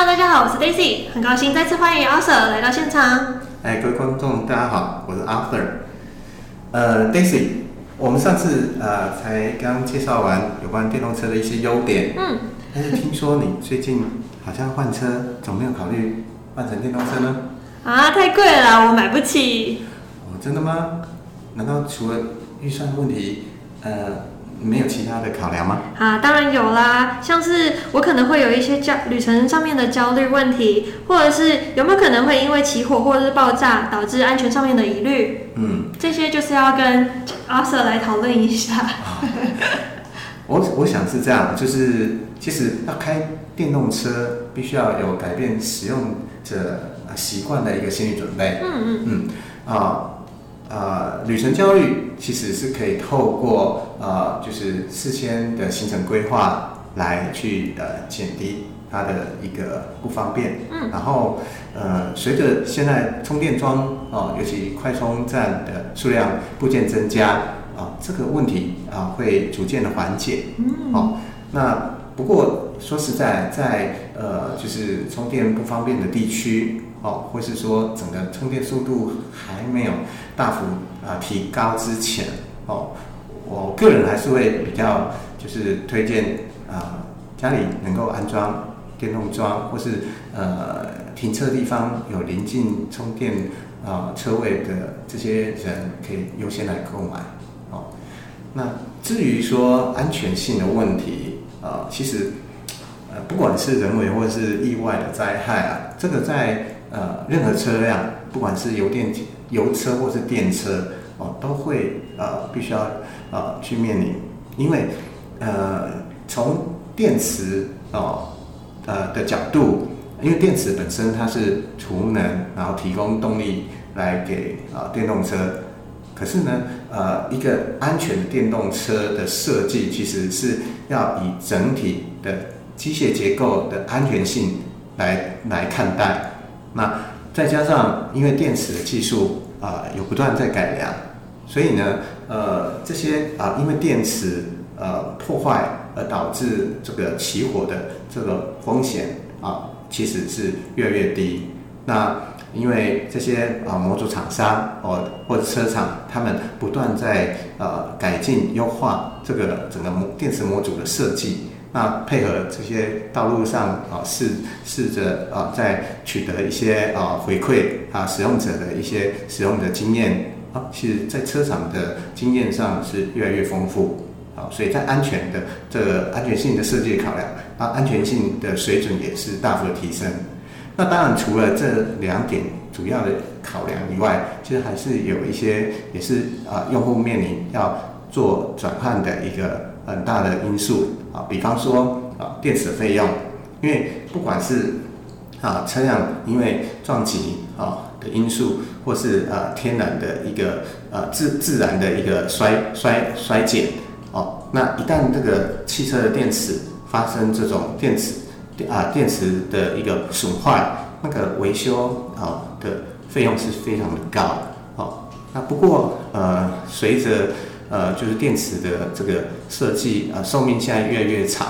好，我是 Daisy，很高兴再次欢迎 Arthur 来到现场。哎，各位观众，大家好，我是 Arthur。呃，Daisy，我们上次呃才刚介绍完有关电动车的一些优点，嗯，但是听说你最近好像换车，怎么没有考虑换成电动车呢？啊，太贵了，我买不起。哦，真的吗？难道除了预算问题，呃，没有其他的考量吗？啊，当然有啦，像是我可能会有一些焦旅程上面的焦虑问题，或者是有没有可能会因为起火或者是爆炸导致安全上面的疑虑，嗯，这些就是要跟 Arthur 来讨论一下。我我想是这样，就是其实要开电动车，必须要有改变使用者呃习惯的一个心理准备。嗯嗯嗯啊呃，旅程焦虑其实是可以透过呃，就是事先的行程规划来去呃减低它的一个不方便。嗯然后呃，随着现在充电桩哦、尤其快充站的数量部件增加啊、这个问题啊、会逐渐的缓解。嗯，哦，那不过说实在，在呃，就是充电不方便的地区，哦，或是说整个充电速度还没有大幅啊、提高之前，哦，我个人还是会比较就是推荐啊、家里能够安装电动桩，或是呃停车地方有临近充电啊、车位的这些人，可以优先来购买。哦，那至于说安全性的问题，呃，其实呃，不管是人为或是意外的灾害啊，这个在呃任何车辆，不管是油电油车或是电车，哦，都会呃必须要呃去面临，因为呃从电池哦呃的角度，因为电池本身它是储能，然后提供动力来给啊、电动车。可是呢，呃，一个安全的电动车的设计，其实是要以整体的机械结构的安全性来来看待。那再加上，因为电池的技术啊、有不断在改良，所以呢，呃，这些啊、因为电池呃破坏而导致这个起火的这个风险啊、其实是越来越低。那因为这些啊、模组厂商哦或者车厂，他们不断在呃改进优化这个整个模电池模组的设计，那配合这些道路上啊试试着啊在取得一些啊回馈啊使用者的一些使用的经验啊，其实在车厂的经验上是越来越丰富。啊，所以在安全的这个安全性的设计考量，啊，安全性的水准也是大幅的提升。那当然，除了这两点主要的考量以外，其实还是有一些也是啊、用户面临要做转换的一个很大的因素啊，比方说啊，电池的费用，因为不管是啊车辆因为撞击啊的因素，或是啊天然的一个呃自自然的一个衰衰衰减哦，那一旦这个汽车的电池发生这种电池啊电池的一个损坏，那个维修啊的费用是非常的高哦。那不过呃随着呃就是电池的这个设计啊寿命现在越来越长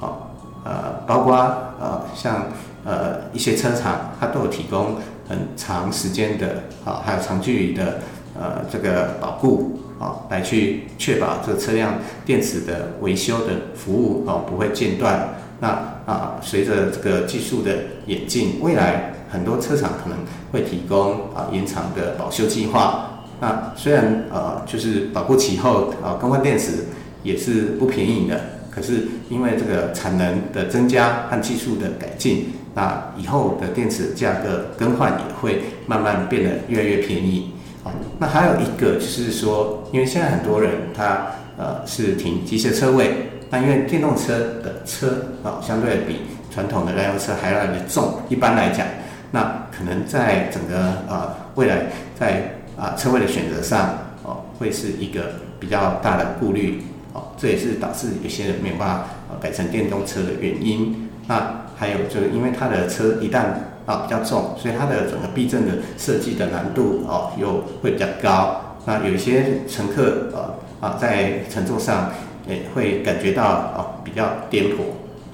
哦，呃包括呃像呃一些车厂它都有提供很长时间的啊还有长距离的呃这个保护啊来去确保这车辆电池的维修的服务哦不会间断。那啊，随着这个技术的演进，未来很多车厂可能会提供啊延长的保修计划。那虽然呃就是保护期后啊更换电池也是不便宜的，可是因为这个产能的增加和技术的改进，那以后的电池价格更换也会慢慢变得越来越便宜。啊，那还有一个就是说，因为现在很多人他呃是停机械车位。那因为电动车的车啊，相对比传统的燃油车还要来的重，一般来讲，那可能在整个呃未来在啊、车位的选择上哦，会是一个比较大的顾虑哦，这也是导致有些人没有办法改成电动车的原因。那还有就是因为它的车一旦啊比较重，所以它的整个避震的设计的难度哦又会比较高。那有一些乘客呃啊在乘坐上。也会感觉到啊比较颠簸，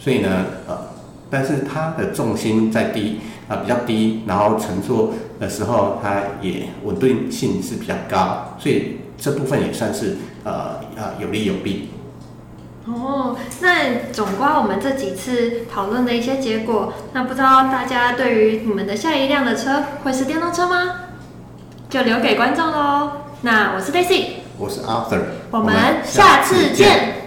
所以呢，呃，但是它的重心在低啊、比较低，然后乘坐的时候它也稳定性是比较高，所以这部分也算是呃呃有利有弊。哦，那总括我们这几次讨论的一些结果，那不知道大家对于你们的下一辆的车会是电动车吗？就留给观众喽。那我是 Daisy，我是 Arthur，我们下次见。